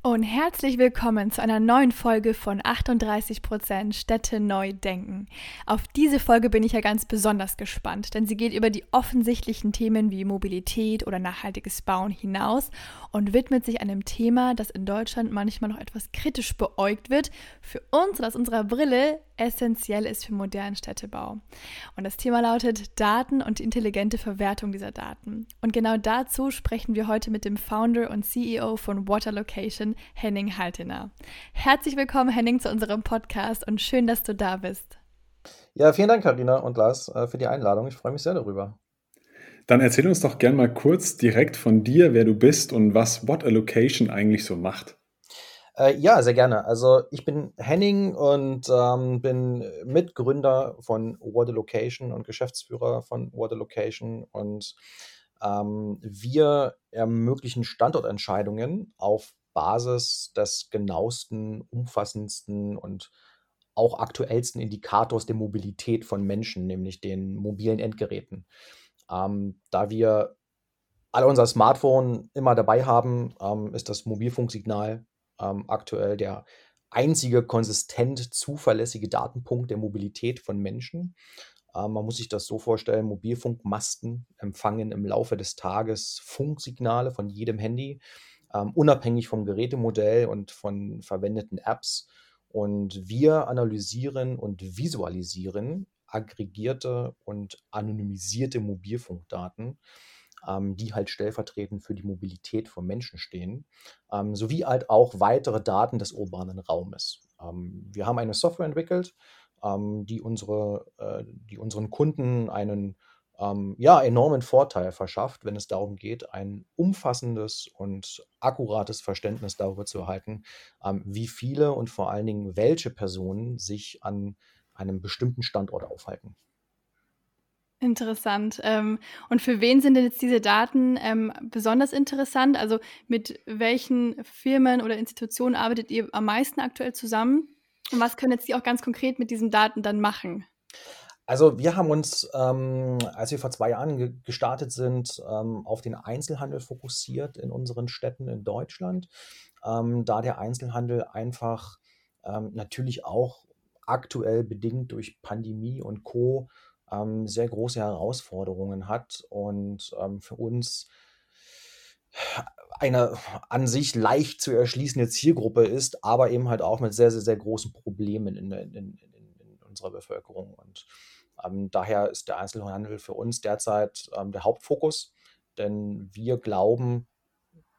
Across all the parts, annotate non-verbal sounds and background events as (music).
Und herzlich willkommen zu einer neuen Folge von 38% Städte neu denken. Auf diese Folge bin ich ja ganz besonders gespannt, denn sie geht über die offensichtlichen Themen wie Mobilität oder nachhaltiges Bauen hinaus und widmet sich einem Thema, das in Deutschland manchmal noch etwas kritisch beäugt wird, für uns und aus unserer Brille essentiell ist für modernen Städtebau. Und das Thema lautet Daten und intelligente Verwertung dieser Daten. Und genau dazu sprechen wir heute mit dem Founder und CEO von Water Location, Henning Haltener. Herzlich willkommen, Henning, zu unserem Podcast und schön, dass du da bist. Ja, vielen Dank, Karina und Lars, äh, für die Einladung. Ich freue mich sehr darüber. Dann erzähl uns doch gern mal kurz direkt von dir, wer du bist und was What a Location eigentlich so macht. Äh, ja, sehr gerne. Also ich bin Henning und ähm, bin Mitgründer von What a Location und Geschäftsführer von What a Location und ähm, wir ermöglichen Standortentscheidungen auf Basis des genauesten, umfassendsten und auch aktuellsten Indikators der Mobilität von Menschen, nämlich den mobilen Endgeräten. Ähm, da wir alle unser Smartphone immer dabei haben, ähm, ist das Mobilfunksignal ähm, aktuell der einzige konsistent zuverlässige Datenpunkt der Mobilität von Menschen. Ähm, man muss sich das so vorstellen, Mobilfunkmasten empfangen im Laufe des Tages Funksignale von jedem Handy, ähm, unabhängig vom Gerätemodell und von verwendeten Apps. Und wir analysieren und visualisieren aggregierte und anonymisierte Mobilfunkdaten ähm, die halt stellvertretend für die Mobilität von Menschen stehen, ähm, sowie halt auch weitere Daten des urbanen Raumes. Ähm, wir haben eine Software entwickelt, ähm, die, unsere, äh, die unseren Kunden einen ähm, ja, enormen Vorteil verschafft, wenn es darum geht, ein umfassendes und akkurates Verständnis darüber zu erhalten, wie viele und vor allen Dingen welche Personen sich an einem bestimmten Standort aufhalten. Interessant. Ähm, und für wen sind denn jetzt diese Daten ähm, besonders interessant? Also mit welchen Firmen oder Institutionen arbeitet ihr am meisten aktuell zusammen? Und was können jetzt die auch ganz konkret mit diesen Daten dann machen? Also wir haben uns, ähm, als wir vor zwei Jahren ge gestartet sind, ähm, auf den Einzelhandel fokussiert in unseren Städten in Deutschland, ähm, da der Einzelhandel einfach ähm, natürlich auch aktuell bedingt durch Pandemie und Co ähm, sehr große Herausforderungen hat und ähm, für uns eine an sich leicht zu erschließende Zielgruppe ist, aber eben halt auch mit sehr, sehr, sehr großen Problemen in, in, in, in unserer Bevölkerung. Und ähm, daher ist der Einzelhandel für uns derzeit ähm, der Hauptfokus, denn wir glauben,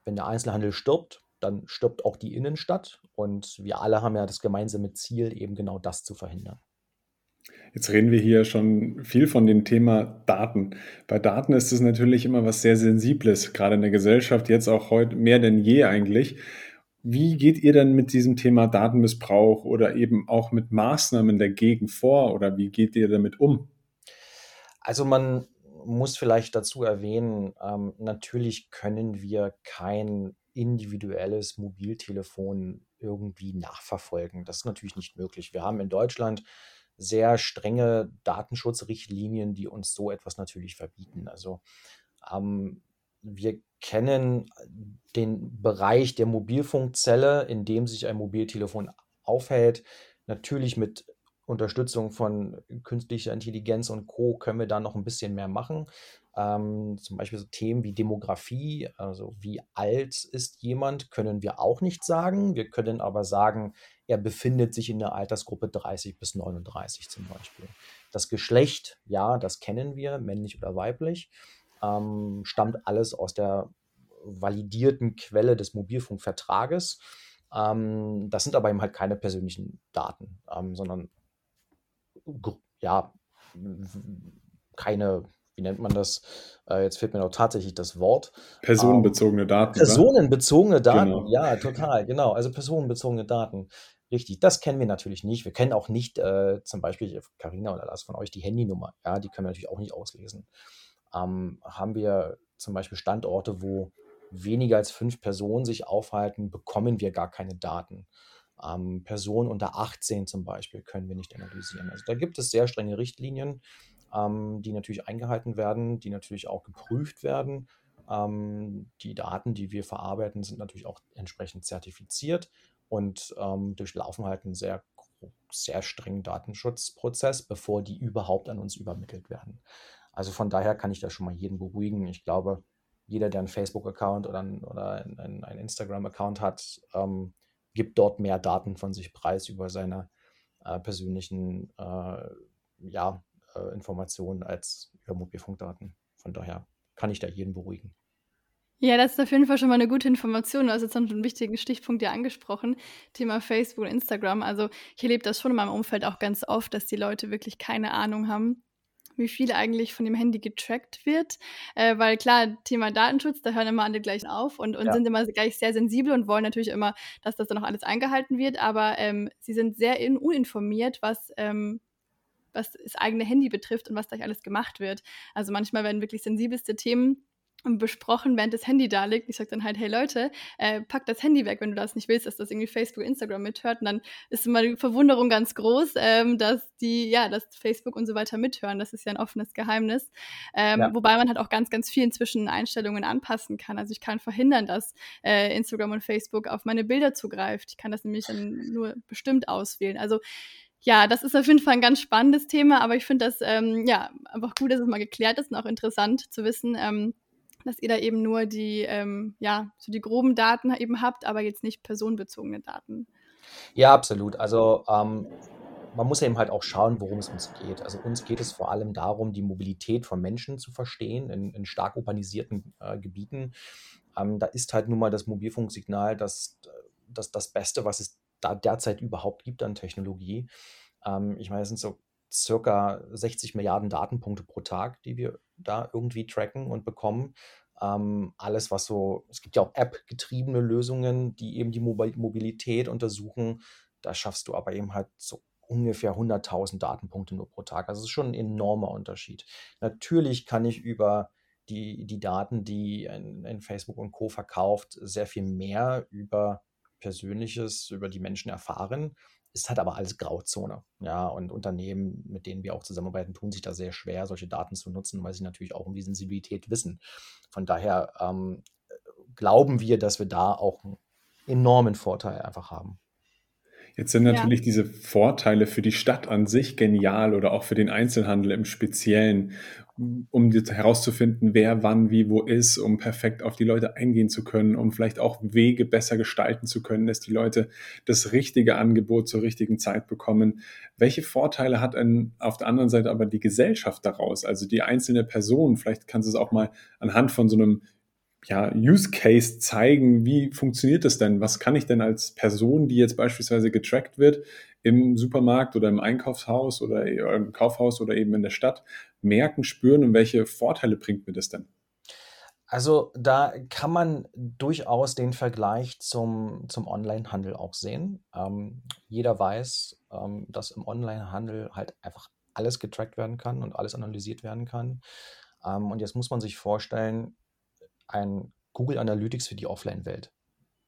wenn der Einzelhandel stirbt, dann stirbt auch die Innenstadt und wir alle haben ja das gemeinsame Ziel, eben genau das zu verhindern. Jetzt reden wir hier schon viel von dem Thema Daten. Bei Daten ist es natürlich immer was sehr Sensibles, gerade in der Gesellschaft, jetzt auch heute mehr denn je eigentlich. Wie geht ihr denn mit diesem Thema Datenmissbrauch oder eben auch mit Maßnahmen dagegen vor oder wie geht ihr damit um? Also man muss vielleicht dazu erwähnen, ähm, natürlich können wir kein individuelles Mobiltelefon irgendwie nachverfolgen. Das ist natürlich nicht möglich. Wir haben in Deutschland sehr strenge Datenschutzrichtlinien, die uns so etwas natürlich verbieten. Also ähm, wir kennen den Bereich der Mobilfunkzelle, in dem sich ein Mobiltelefon aufhält, natürlich mit Unterstützung von künstlicher Intelligenz und Co. können wir da noch ein bisschen mehr machen. Ähm, zum Beispiel so Themen wie Demografie, also wie alt ist jemand, können wir auch nicht sagen. Wir können aber sagen, er befindet sich in der Altersgruppe 30 bis 39 zum Beispiel. Das Geschlecht, ja, das kennen wir, männlich oder weiblich, ähm, stammt alles aus der validierten Quelle des Mobilfunkvertrages. Ähm, das sind aber eben halt keine persönlichen Daten, ähm, sondern ja, keine, wie nennt man das? Äh, jetzt fehlt mir noch tatsächlich das Wort. Personenbezogene Daten. Personenbezogene Daten, genau. ja, total, genau. Also personenbezogene Daten. Richtig, das kennen wir natürlich nicht. Wir kennen auch nicht äh, zum Beispiel, Karina oder Lars von euch, die Handynummer. Ja, die können wir natürlich auch nicht auslesen. Ähm, haben wir zum Beispiel Standorte, wo weniger als fünf Personen sich aufhalten, bekommen wir gar keine Daten. Ähm, Personen unter 18 zum Beispiel können wir nicht analysieren. Also da gibt es sehr strenge Richtlinien, ähm, die natürlich eingehalten werden, die natürlich auch geprüft werden. Ähm, die Daten, die wir verarbeiten, sind natürlich auch entsprechend zertifiziert und ähm, durchlaufen halt einen sehr, sehr strengen Datenschutzprozess, bevor die überhaupt an uns übermittelt werden. Also von daher kann ich da schon mal jeden beruhigen. Ich glaube, jeder, der einen Facebook-Account oder, ein, oder einen, einen Instagram-Account hat, ähm, gibt dort mehr Daten von sich preis über seine äh, persönlichen äh, ja, äh, Informationen als über Mobilfunkdaten. Von daher kann ich da jeden beruhigen. Ja, das ist auf jeden Fall schon mal eine gute Information. Du hast jetzt einen wichtigen Stichpunkt ja angesprochen, Thema Facebook und Instagram. Also ich erlebe das schon in meinem Umfeld auch ganz oft, dass die Leute wirklich keine Ahnung haben, wie viel eigentlich von dem Handy getrackt wird. Äh, weil klar, Thema Datenschutz, da hören immer alle gleich auf und, und ja. sind immer gleich sehr sensibel und wollen natürlich immer, dass das dann auch alles eingehalten wird. Aber ähm, sie sind sehr in, uninformiert, was ähm, was das eigene Handy betrifft und was da alles gemacht wird. Also manchmal werden wirklich sensibelste Themen besprochen, während das Handy da liegt. Ich sage dann halt, hey Leute, äh, pack das Handy weg, wenn du das nicht willst, dass das irgendwie Facebook, Instagram mithört. Und dann ist immer die Verwunderung ganz groß, ähm, dass die, ja, dass Facebook und so weiter mithören. Das ist ja ein offenes Geheimnis. Ähm, ja. Wobei man halt auch ganz, ganz viel inzwischen Einstellungen anpassen kann. Also ich kann verhindern, dass äh, Instagram und Facebook auf meine Bilder zugreift. Ich kann das nämlich dann nur bestimmt auswählen. Also ja, das ist auf jeden Fall ein ganz spannendes Thema, aber ich finde das ähm, ja einfach gut, dass es mal geklärt ist und auch interessant zu wissen, ähm, dass ihr da eben nur die, ähm, ja, so die groben Daten eben habt, aber jetzt nicht personenbezogene Daten. Ja, absolut. Also ähm, man muss eben halt auch schauen, worum es uns geht. Also uns geht es vor allem darum, die Mobilität von Menschen zu verstehen in, in stark urbanisierten äh, Gebieten. Ähm, da ist halt nun mal das Mobilfunksignal das, das, das Beste, was es da derzeit überhaupt gibt an Technologie. Ähm, ich meine, es sind so circa 60 Milliarden Datenpunkte pro Tag, die wir da irgendwie tracken und bekommen. Ähm, alles, was so, es gibt ja auch App-getriebene Lösungen, die eben die Mobilität untersuchen. Da schaffst du aber eben halt so ungefähr 100.000 Datenpunkte nur pro Tag. Also es ist schon ein enormer Unterschied. Natürlich kann ich über die, die Daten, die ein, ein Facebook und Co. verkauft, sehr viel mehr über Persönliches, über die Menschen erfahren ist halt aber alles Grauzone. Ja, und Unternehmen, mit denen wir auch zusammenarbeiten, tun sich da sehr schwer, solche Daten zu nutzen, weil sie natürlich auch um die Sensibilität wissen. Von daher ähm, glauben wir, dass wir da auch einen enormen Vorteil einfach haben. Jetzt sind natürlich ja. diese Vorteile für die Stadt an sich genial oder auch für den Einzelhandel im Speziellen, um herauszufinden, wer wann wie wo ist, um perfekt auf die Leute eingehen zu können, um vielleicht auch Wege besser gestalten zu können, dass die Leute das richtige Angebot zur richtigen Zeit bekommen. Welche Vorteile hat ein, auf der anderen Seite aber die Gesellschaft daraus, also die einzelne Person? Vielleicht kannst du es auch mal anhand von so einem ja, Use Case zeigen, wie funktioniert das denn? Was kann ich denn als Person, die jetzt beispielsweise getrackt wird, im Supermarkt oder im Einkaufshaus oder im Kaufhaus oder eben in der Stadt merken, spüren und welche Vorteile bringt mir das denn? Also da kann man durchaus den Vergleich zum, zum Onlinehandel auch sehen. Ähm, jeder weiß, ähm, dass im Onlinehandel halt einfach alles getrackt werden kann und alles analysiert werden kann. Ähm, und jetzt muss man sich vorstellen, ein Google Analytics für die Offline-Welt.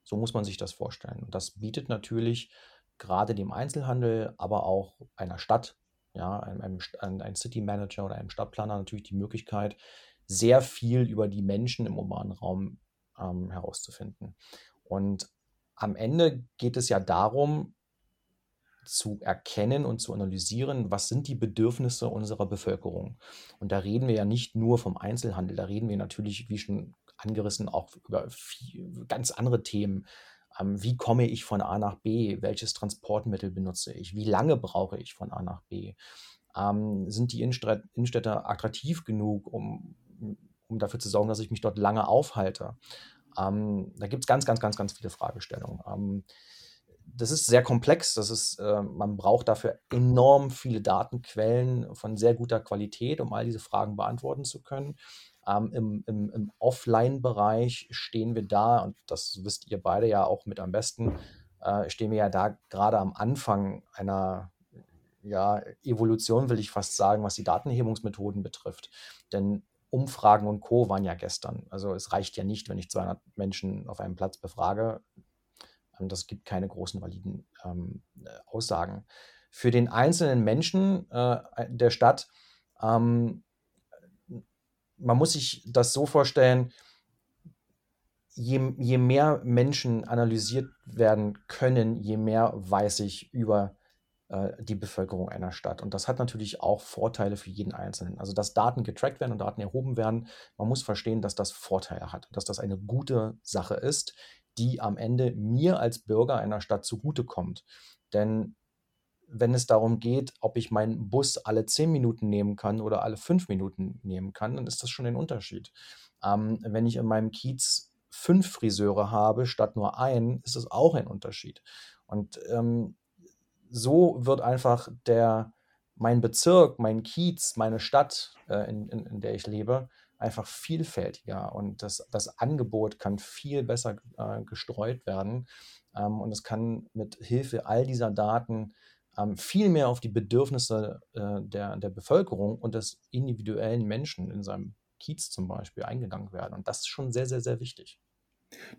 So muss man sich das vorstellen. Und das bietet natürlich gerade dem Einzelhandel, aber auch einer Stadt, ja, einem, einem, einem City Manager oder einem Stadtplaner natürlich die Möglichkeit, sehr viel über die Menschen im urbanen Raum ähm, herauszufinden. Und am Ende geht es ja darum, zu erkennen und zu analysieren, was sind die Bedürfnisse unserer Bevölkerung. Und da reden wir ja nicht nur vom Einzelhandel, da reden wir natürlich, wie schon angerissen, auch über viel, ganz andere Themen. Ähm, wie komme ich von A nach B? Welches Transportmittel benutze ich? Wie lange brauche ich von A nach B? Ähm, sind die Innenstädte attraktiv genug, um, um dafür zu sorgen, dass ich mich dort lange aufhalte? Ähm, da gibt es ganz, ganz, ganz, ganz viele Fragestellungen. Das ist sehr komplex. Das ist, äh, man braucht dafür enorm viele Datenquellen von sehr guter Qualität, um all diese Fragen beantworten zu können. Ähm, Im im, im Offline-Bereich stehen wir da, und das wisst ihr beide ja auch mit am besten, äh, stehen wir ja da gerade am Anfang einer ja, Evolution, will ich fast sagen, was die Datenhebungsmethoden betrifft. Denn Umfragen und Co. waren ja gestern. Also es reicht ja nicht, wenn ich 200 Menschen auf einem Platz befrage. Ähm, das gibt keine großen validen ähm, Aussagen. Für den einzelnen Menschen äh, der Stadt, ähm, man muss sich das so vorstellen, je, je mehr Menschen analysiert werden können, je mehr weiß ich über äh, die Bevölkerung einer Stadt. Und das hat natürlich auch Vorteile für jeden Einzelnen. Also, dass Daten getrackt werden und Daten erhoben werden, man muss verstehen, dass das Vorteile hat, dass das eine gute Sache ist, die am Ende mir als Bürger einer Stadt zugutekommt. Denn wenn es darum geht, ob ich meinen Bus alle zehn Minuten nehmen kann oder alle fünf Minuten nehmen kann, dann ist das schon ein Unterschied. Ähm, wenn ich in meinem Kiez fünf Friseure habe statt nur einen, ist das auch ein Unterschied. Und ähm, so wird einfach der, mein Bezirk, mein Kiez, meine Stadt, äh, in, in, in, der ich lebe, einfach vielfältiger und das, das Angebot kann viel besser äh, gestreut werden ähm, und es kann mit Hilfe all dieser Daten ähm, viel mehr auf die Bedürfnisse äh, der, der Bevölkerung und des individuellen Menschen in seinem Kiez zum Beispiel eingegangen werden. Und das ist schon sehr, sehr, sehr wichtig.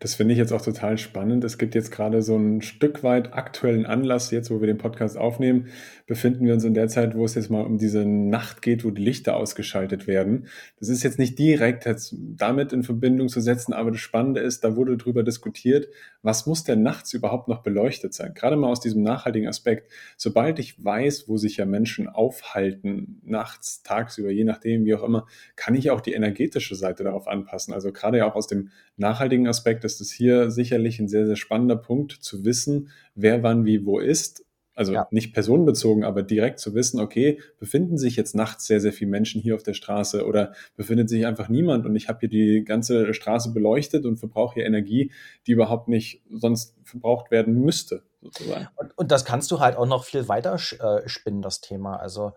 Das finde ich jetzt auch total spannend. Es gibt jetzt gerade so ein Stück weit aktuellen Anlass, jetzt wo wir den Podcast aufnehmen, befinden wir uns in der Zeit, wo es jetzt mal um diese Nacht geht, wo die Lichter ausgeschaltet werden. Das ist jetzt nicht direkt jetzt damit in Verbindung zu setzen, aber das Spannende ist, da wurde darüber diskutiert, was muss denn nachts überhaupt noch beleuchtet sein? Gerade mal aus diesem nachhaltigen Aspekt. Sobald ich weiß, wo sich ja Menschen aufhalten, nachts, tagsüber, je nachdem, wie auch immer, kann ich auch die energetische Seite darauf anpassen. Also gerade ja auch aus dem nachhaltigen Aspekt Aspekt ist es hier sicherlich ein sehr, sehr spannender Punkt zu wissen, wer wann wie wo ist. Also ja. nicht personenbezogen, aber direkt zu wissen, okay, befinden sich jetzt nachts sehr, sehr viele Menschen hier auf der Straße oder befindet sich einfach niemand und ich habe hier die ganze Straße beleuchtet und verbrauche hier Energie, die überhaupt nicht sonst verbraucht werden müsste. Sozusagen. Und, und das kannst du halt auch noch viel weiter äh, spinnen, das Thema. Also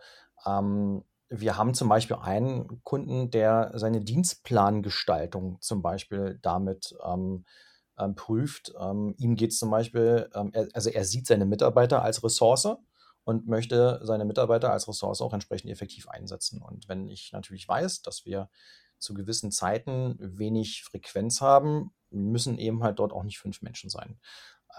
ähm, wir haben zum Beispiel einen Kunden, der seine Dienstplangestaltung zum Beispiel damit ähm, ähm, prüft. Ähm, ihm geht es zum Beispiel, ähm, er, also er sieht seine Mitarbeiter als Ressource und möchte seine Mitarbeiter als Ressource auch entsprechend effektiv einsetzen. Und wenn ich natürlich weiß, dass wir zu gewissen Zeiten wenig Frequenz haben, müssen eben halt dort auch nicht fünf Menschen sein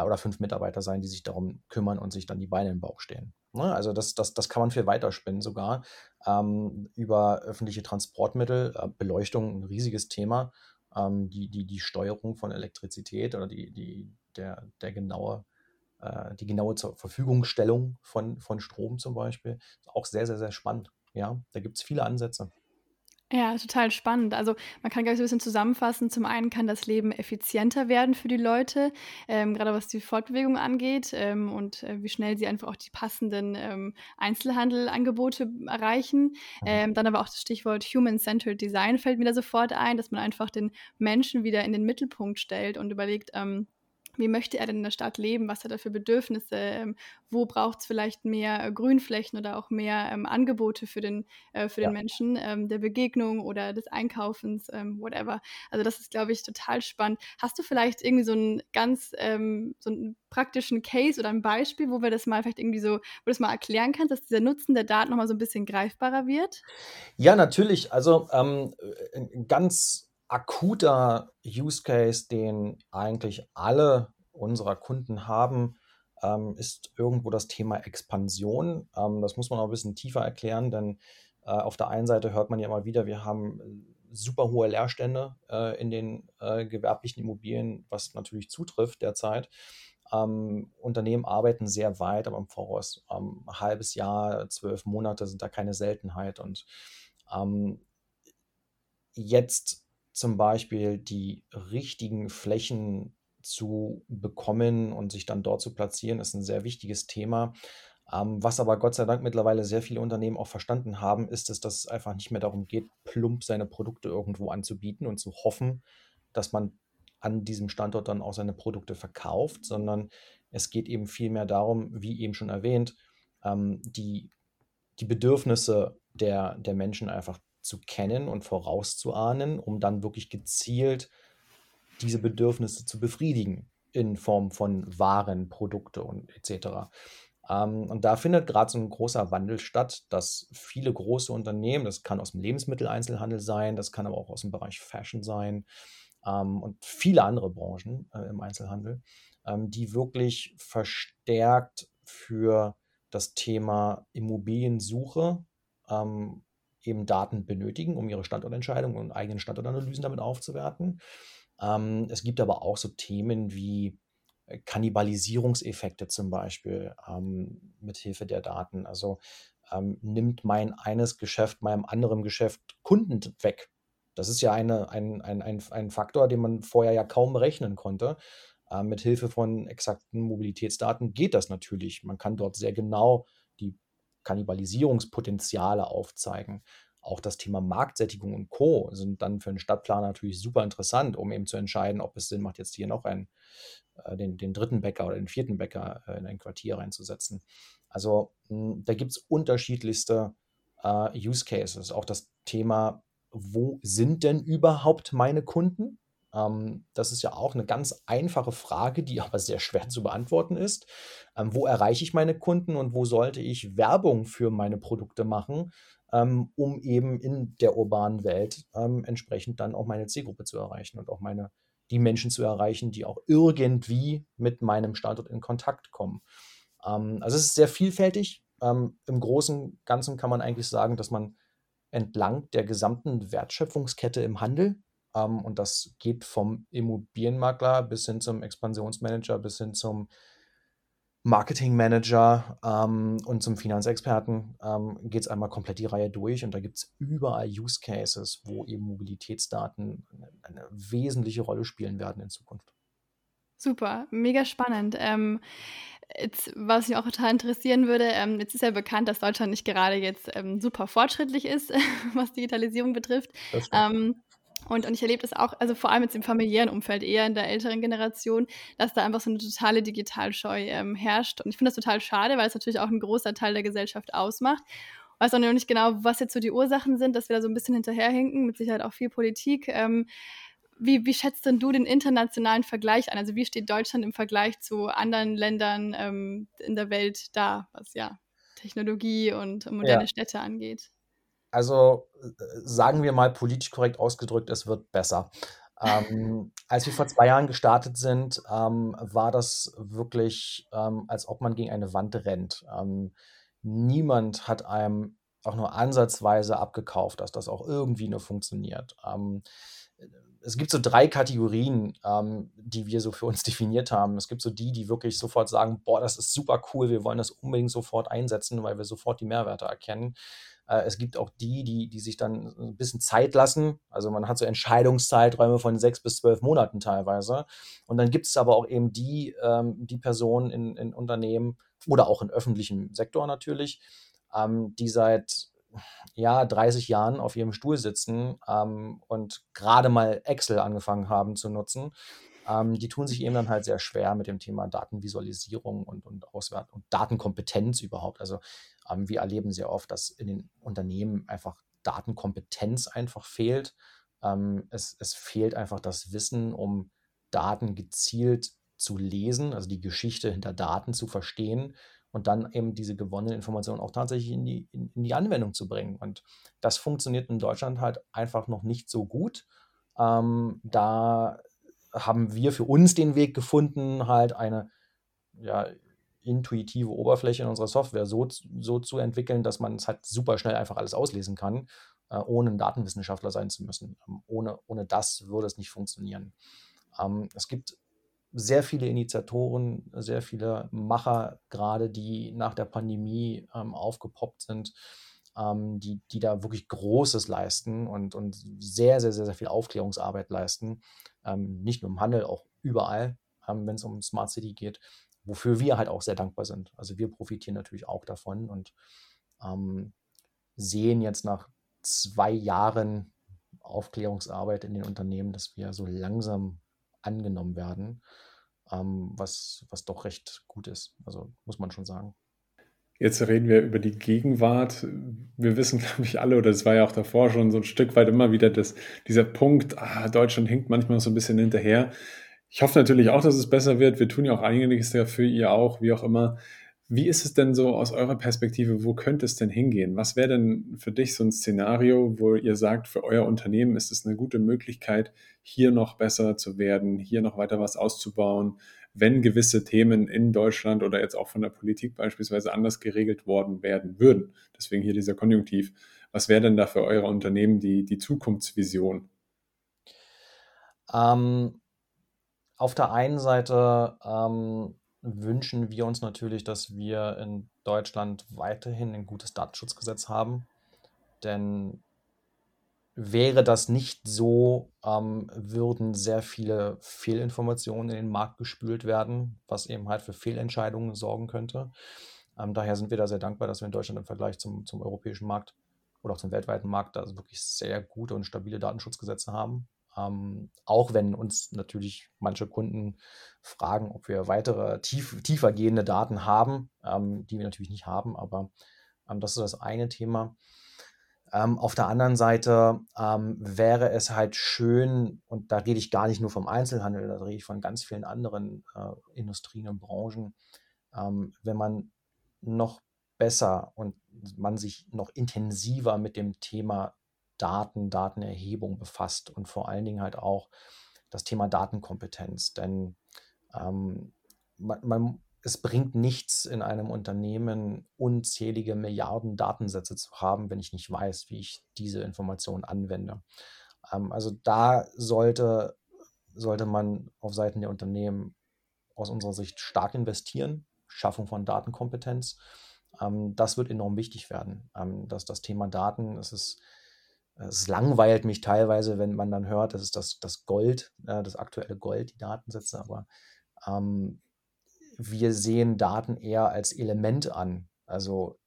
oder fünf Mitarbeiter sein, die sich darum kümmern und sich dann die Beine im Bauch stehen. Ne? Also das, das, das kann man viel weiterspinnen sogar ähm, über öffentliche Transportmittel, äh, Beleuchtung, ein riesiges Thema, ähm, die, die, die Steuerung von Elektrizität oder die, die, der, der genaue, äh, die genaue zur Verfügungstellung von, von Strom zum Beispiel, ist auch sehr, sehr, sehr spannend. Ja, da gibt es viele Ansätze. Ja, total spannend. Also man kann gleich so ein bisschen zusammenfassen. Zum einen kann das Leben effizienter werden für die Leute, ähm, gerade was die Fortbewegung angeht ähm, und äh, wie schnell sie einfach auch die passenden ähm, Einzelhandelangebote erreichen. Mhm. Ähm, dann aber auch das Stichwort Human-Centered Design fällt mir da sofort ein, dass man einfach den Menschen wieder in den Mittelpunkt stellt und überlegt, ähm, wie möchte er denn in der Stadt leben, was hat er für Bedürfnisse, ähm, wo braucht es vielleicht mehr äh, Grünflächen oder auch mehr ähm, Angebote für den, äh, für ja. den Menschen, ähm, der Begegnung oder des Einkaufens, ähm, whatever. Also das ist, glaube ich, total spannend. Hast du vielleicht irgendwie so einen ganz, ähm, so einen praktischen Case oder ein Beispiel, wo wir das mal vielleicht irgendwie so, wo du das mal erklären kannst, dass dieser Nutzen der Daten nochmal so ein bisschen greifbarer wird? Ja, natürlich. Also ähm, ganz akuter Use Case, den eigentlich alle unserer Kunden haben, ähm, ist irgendwo das Thema Expansion. Ähm, das muss man auch ein bisschen tiefer erklären, denn äh, auf der einen Seite hört man ja immer wieder, wir haben äh, super hohe Leerstände äh, in den äh, gewerblichen Immobilien, was natürlich zutrifft derzeit. Ähm, Unternehmen arbeiten sehr weit, aber im Voraus ähm, ein halbes Jahr, zwölf Monate sind da keine Seltenheit. Und ähm, jetzt zum Beispiel die richtigen Flächen zu bekommen und sich dann dort zu platzieren, ist ein sehr wichtiges Thema. Ähm, was aber Gott sei Dank mittlerweile sehr viele Unternehmen auch verstanden haben, ist, dass es einfach nicht mehr darum geht, plump seine Produkte irgendwo anzubieten und zu hoffen, dass man an diesem Standort dann auch seine Produkte verkauft, sondern es geht eben vielmehr darum, wie eben schon erwähnt, ähm, die, die Bedürfnisse der, der Menschen einfach zu kennen und vorauszuahnen, um dann wirklich gezielt diese Bedürfnisse zu befriedigen in Form von Waren, Produkte und etc. Ähm, und da findet gerade so ein großer Wandel statt, dass viele große Unternehmen, das kann aus dem Lebensmitteleinzelhandel sein, das kann aber auch aus dem Bereich Fashion sein ähm, und viele andere Branchen äh, im Einzelhandel, ähm, die wirklich verstärkt für das Thema Immobiliensuche ähm, eben Daten benötigen, um ihre Standortentscheidungen und eigenen Standortanalysen damit aufzuwerten. Ähm, es gibt aber auch so Themen wie äh, Kannibalisierungseffekte zum Beispiel ähm, mit Hilfe der Daten. Also ähm, nimmt mein eines Geschäft meinem anderen Geschäft Kunden weg. Das ist ja eine, ein, ein, ein, ein Faktor, den man vorher ja kaum berechnen konnte. Äh, mit Hilfe von exakten Mobilitätsdaten geht das natürlich. Man kann dort sehr genau Kannibalisierungspotenziale aufzeigen. Auch das Thema Marktsättigung und Co. sind dann für einen Stadtplaner natürlich super interessant, um eben zu entscheiden, ob es Sinn macht, jetzt hier noch einen, äh, den, den dritten Bäcker oder den vierten Bäcker äh, in ein Quartier reinzusetzen. Also hm, da gibt es unterschiedlichste äh, Use Cases. Auch das Thema, wo sind denn überhaupt meine Kunden? Ähm, das ist ja auch eine ganz einfache Frage, die (laughs) aber sehr schwer zu beantworten ist. Ähm, wo erreiche ich meine Kunden und wo sollte ich Werbung für meine Produkte machen, ähm, um eben in der urbanen Welt entsprechend dann auch meine Zielgruppe zu erreichen und auch meine die Menschen zu erreichen, die auch irgendwie mit meinem Standort in Kontakt kommen. also es ist sehr vielfältig. Im Großen und Ganzen kann man eigentlich sagen, dass man entlang der gesamten Wertschöpfungskette im Handel ähm, und das geht vom Immobilienmakler bis hin zum Expansionsmanager, bis hin zum Marketingmanager ähm, und zum Finanzexperten ähm, geht es einmal komplett die Reihe durch und da gibt es überall Use Cases, wo eben Mobilitätsdaten eine, wesentliche Rolle spielen werden in Zukunft. Super, mega spannend. Ähm, jetzt, was mich auch total interessieren würde, ähm, jetzt ist ja bekannt, dass Deutschland nicht gerade jetzt ähm, super fortschrittlich ist, (laughs) was Digitalisierung betrifft. Und, und ich erlebe das auch, also vor allem jetzt im familiären Umfeld, eher in der älteren Generation, dass da einfach so eine totale Digitalscheu ähm, herrscht. Und ich finde das total schade, weil es natürlich auch ein großer Teil der Gesellschaft ausmacht. Ich weiß auch noch nicht genau, was jetzt so die Ursachen sind, dass wir da so ein bisschen hinterherhinken, mit Sicherheit auch viel Politik. Ähm, wie, wie schätzt denn du den internationalen Vergleich an? Also wie steht Deutschland im Vergleich zu anderen Ländern ähm, in der Welt da, was ja Technologie und moderne ja. Städte angeht? Also äh, sagen wir mal politisch korrekt ausgedrückt, es wird besser. Ähm, (laughs) als wir vor zwei Jahren gestartet sind, ähm, war das wirklich, ähm, als ob man gegen eine Wand rennt. Ähm, niemand hat einem auch nur ansatzweise abgekauft, dass das auch irgendwie nur funktioniert. Es gibt so drei Kategorien, ähm, die wir so für uns (laughs) definiert haben. Es gibt so die, die wirklich sofort sagen, boah, das ist super cool, wir wollen das unbedingt sofort einsetzen, weil wir sofort die Mehrwerte erkennen. Äh, es gibt auch die, die, die sich dann ein bisschen Zeit lassen. Also man hat so Entscheidungszeiträume von sechs bis zwölf Monaten teilweise. Und dann gibt es aber auch eben die, ähm, die Personen in, in Unternehmen oder auch im öffentlichen Sektor natürlich, ähm, die seit ja, 30 Jahren auf ihrem Stuhl sitzen ähm, und gerade mal Excel angefangen haben zu nutzen ähm, die tun sich eben dann halt sehr schwer mit dem Thema Datenvisualisierung und, und Auswert und Datenkompetenz überhaupt. Also ähm, wir erleben sehr oft, dass in den Unternehmen einfach Datenkompetenz einfach fehlt. Ähm, es, es fehlt einfach das Wissen, um Daten gezielt zu lesen, also die Geschichte hinter Daten zu verstehen und dann eben diese gewonnenen Informationen auch tatsächlich in die, in, in die Anwendung zu bringen. Und das funktioniert in Deutschland halt einfach noch nicht so gut. Ähm, da haben wir für uns den Weg gefunden, halt eine ja, intuitive Oberfläche in unserer Software so, so zu entwickeln, dass man es halt super schnell einfach alles auslesen kann, äh, ohne ein Datenwissenschaftler sein zu müssen. Ähm, ohne, ohne das würde es nicht funktionieren. Ähm, es gibt sehr viele Initiatoren, sehr viele Macher, gerade die nach der Pandemie ähm, aufgepoppt sind, ähm, die, die da wirklich Großes leisten und, und sehr, sehr, sehr, sehr viel Aufklärungsarbeit leisten. Ähm, nicht nur im Handel, auch überall, ähm, wenn es um Smart City geht, wofür wir halt auch sehr dankbar sind. Also wir profitieren natürlich auch davon und ähm, sehen jetzt nach zwei Jahren Aufklärungsarbeit in den Unternehmen, dass wir so langsam angenommen werden, ähm, was, was doch recht gut ist. Also muss man schon sagen. Jetzt reden wir über die Gegenwart. Wir wissen, (laughs) glaube ich, alle, oder es war ja auch davor schon so ein Stück weit immer wieder das, dieser Punkt, ah, Deutschland hinkt manchmal so ein bisschen hinterher. Ich hoffe natürlich auch, dass es besser wird. Wir tun ja auch einiges dafür, ihr auch, wie auch immer. Wie ist es denn so aus eurer Perspektive, wo könnte es denn hingehen? Was wäre denn für dich so ein Szenario, wo ihr sagt, für euer Unternehmen ist es eine gute Möglichkeit, hier noch besser zu werden, hier noch weiter was auszubauen, wenn gewisse Themen in Deutschland oder jetzt auch von der Politik beispielsweise anders geregelt worden werden würden? Deswegen hier dieser Konjunktiv. Was wäre denn da für euer Unternehmen die, die Zukunftsvision? Ähm, auf der einen Seite ähm, wünschen wir uns natürlich, dass wir in Deutschland weiterhin ein gutes Datenschutzgesetz haben. Denn wäre das nicht so, ähm, würden sehr viele Fehlinformationen in den Markt gespült werden, was eben halt für Fehlentscheidungen sorgen könnte. Ähm, daher sind wir da sehr dankbar, dass wir in Deutschland im Vergleich zum, zum europäischen Markt oder auch zum weltweiten Markt da wirklich sehr gute und stabile Datenschutzgesetze haben. Ähm, auch wenn uns natürlich manche Kunden fragen, ob wir weitere tief, tiefer gehende Daten haben, ähm, die wir natürlich nicht haben, aber ähm, das ist das eine Thema. Ähm, auf der anderen Seite ähm, wäre es halt schön, und da rede ich gar nicht nur vom Einzelhandel, da rede ich von ganz vielen anderen äh, Industrien und Branchen, ähm, wenn man noch besser und man sich noch intensiver mit dem Thema Daten, Datenerhebung befasst und vor allen Dingen halt auch das Thema Datenkompetenz. Denn ähm, man, man, es bringt nichts in einem Unternehmen, unzählige Milliarden Datensätze zu haben, wenn ich nicht weiß, wie ich diese Informationen anwende. Ähm, also da sollte, sollte man auf Seiten der Unternehmen aus unserer Sicht stark investieren. Schaffung von Datenkompetenz. Ähm, das wird enorm wichtig werden. Ähm, dass das Thema Daten, es ist es langweilt mich teilweise, wenn man dann hört, das ist das, das Gold, das aktuelle Gold, die Datensätze, aber ähm, wir sehen Daten eher als Element an, also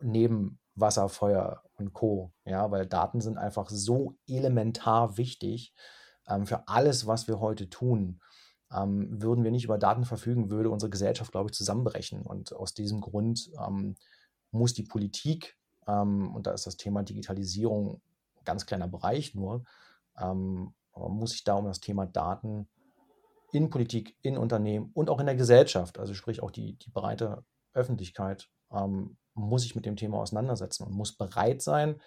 neben Wasser, Feuer und Co. Ja, weil Daten sind einfach so elementar wichtig ähm, für alles, was wir heute tun. Ähm, würden wir nicht über Daten verfügen, würde unsere Gesellschaft, glaube ich, zusammenbrechen. Und aus diesem Grund ähm, muss die Politik ähm, und da ist das Thema Digitalisierung ein ganz kleiner Bereich nur. Ähm, man muss sich da um das Thema Daten in Politik, in Unternehmen und auch in der Gesellschaft, also sprich auch die, die breite Öffentlichkeit, ähm, muss sich mit dem Thema auseinandersetzen und muss bereit sein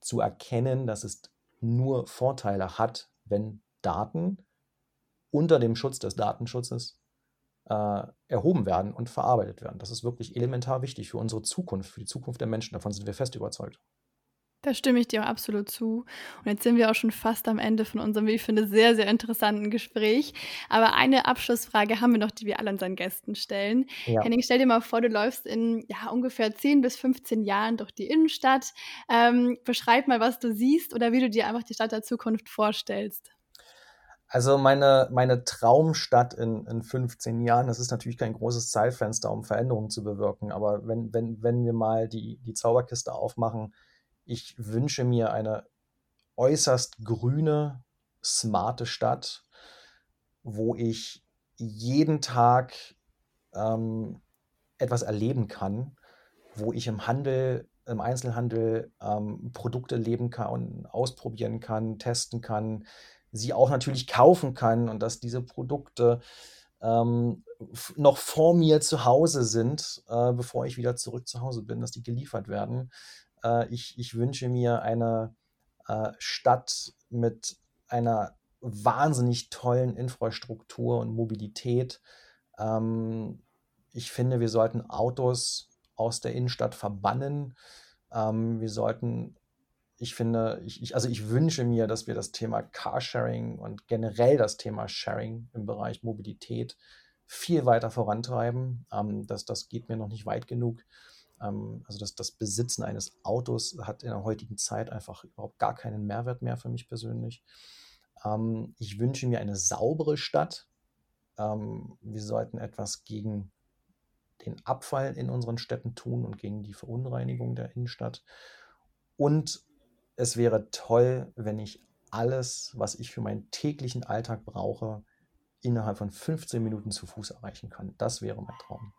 zu erkennen, dass es nur Vorteile hat, wenn Daten unter dem Schutz des Datenschutzes äh, erhoben werden und verarbeitet werden. Das ist wirklich elementar wichtig für unsere Zukunft, für die Zukunft der Menschen. Davon sind wir fest überzeugt. Da stimme ich dir auch absolut zu. Und jetzt sind wir auch schon fast am Ende von unserem, wie ich finde, sehr, sehr interessanten Gespräch. Aber eine Abschlussfrage haben wir noch, die wir alle unseren Gästen stellen. Ja. Henning, stell dir mal vor, du läufst in ja, ungefähr 10 bis 15 Jahren durch die Innenstadt. Ähm, beschreib mal, was du siehst oder wie du dir einfach die Stadt der Zukunft vorstellst. Also meine, meine Traumstadt in, in 15 Jahren, das ist natürlich kein großes Zeitfenster, um Veränderungen zu bewirken, aber wenn, wenn, wenn wir mal die, die Zauberkiste aufmachen, ich wünsche mir eine äußerst grüne, smarte Stadt, wo ich jeden Tag ähm, etwas erleben kann, wo ich im Handel, im Einzelhandel ähm, Produkte leben kann, ausprobieren kann, testen kann, sie auch natürlich kaufen kann und dass diese Produkte ähm, noch vor mir zu Hause sind, äh, bevor ich wieder zurück zu Hause bin, dass die geliefert werden. Äh, ich, ich wünsche mir eine äh, Stadt mit einer wahnsinnig tollen Infrastruktur und Mobilität. Ähm, ich finde, wir sollten Autos aus der Innenstadt verbannen. Ähm, wir sollten ich finde, ich, ich, also ich wünsche mir, dass wir das Thema Carsharing und generell das Thema Sharing im Bereich Mobilität viel weiter vorantreiben. Ähm, das, das geht mir noch nicht weit genug. Ähm, also das, das Besitzen eines Autos hat in der heutigen Zeit einfach überhaupt gar keinen Mehrwert mehr für mich persönlich. Ähm, ich wünsche mir eine saubere Stadt. Ähm, wir sollten etwas gegen den Abfall in unseren Städten tun und gegen die Verunreinigung der Innenstadt. Und es wäre toll, wenn ich alles, was ich für meinen täglichen Alltag brauche, innerhalb von 15 Minuten zu Fuß erreichen kann. Das wäre mein Traum.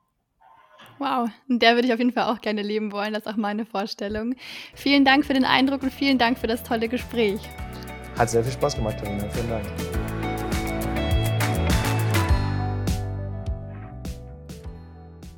Wow, der würde ich auf jeden Fall auch gerne leben wollen. Das ist auch meine Vorstellung. Vielen Dank für den Eindruck und vielen Dank für das tolle Gespräch. Hat sehr viel Spaß gemacht, Karina. Vielen Dank.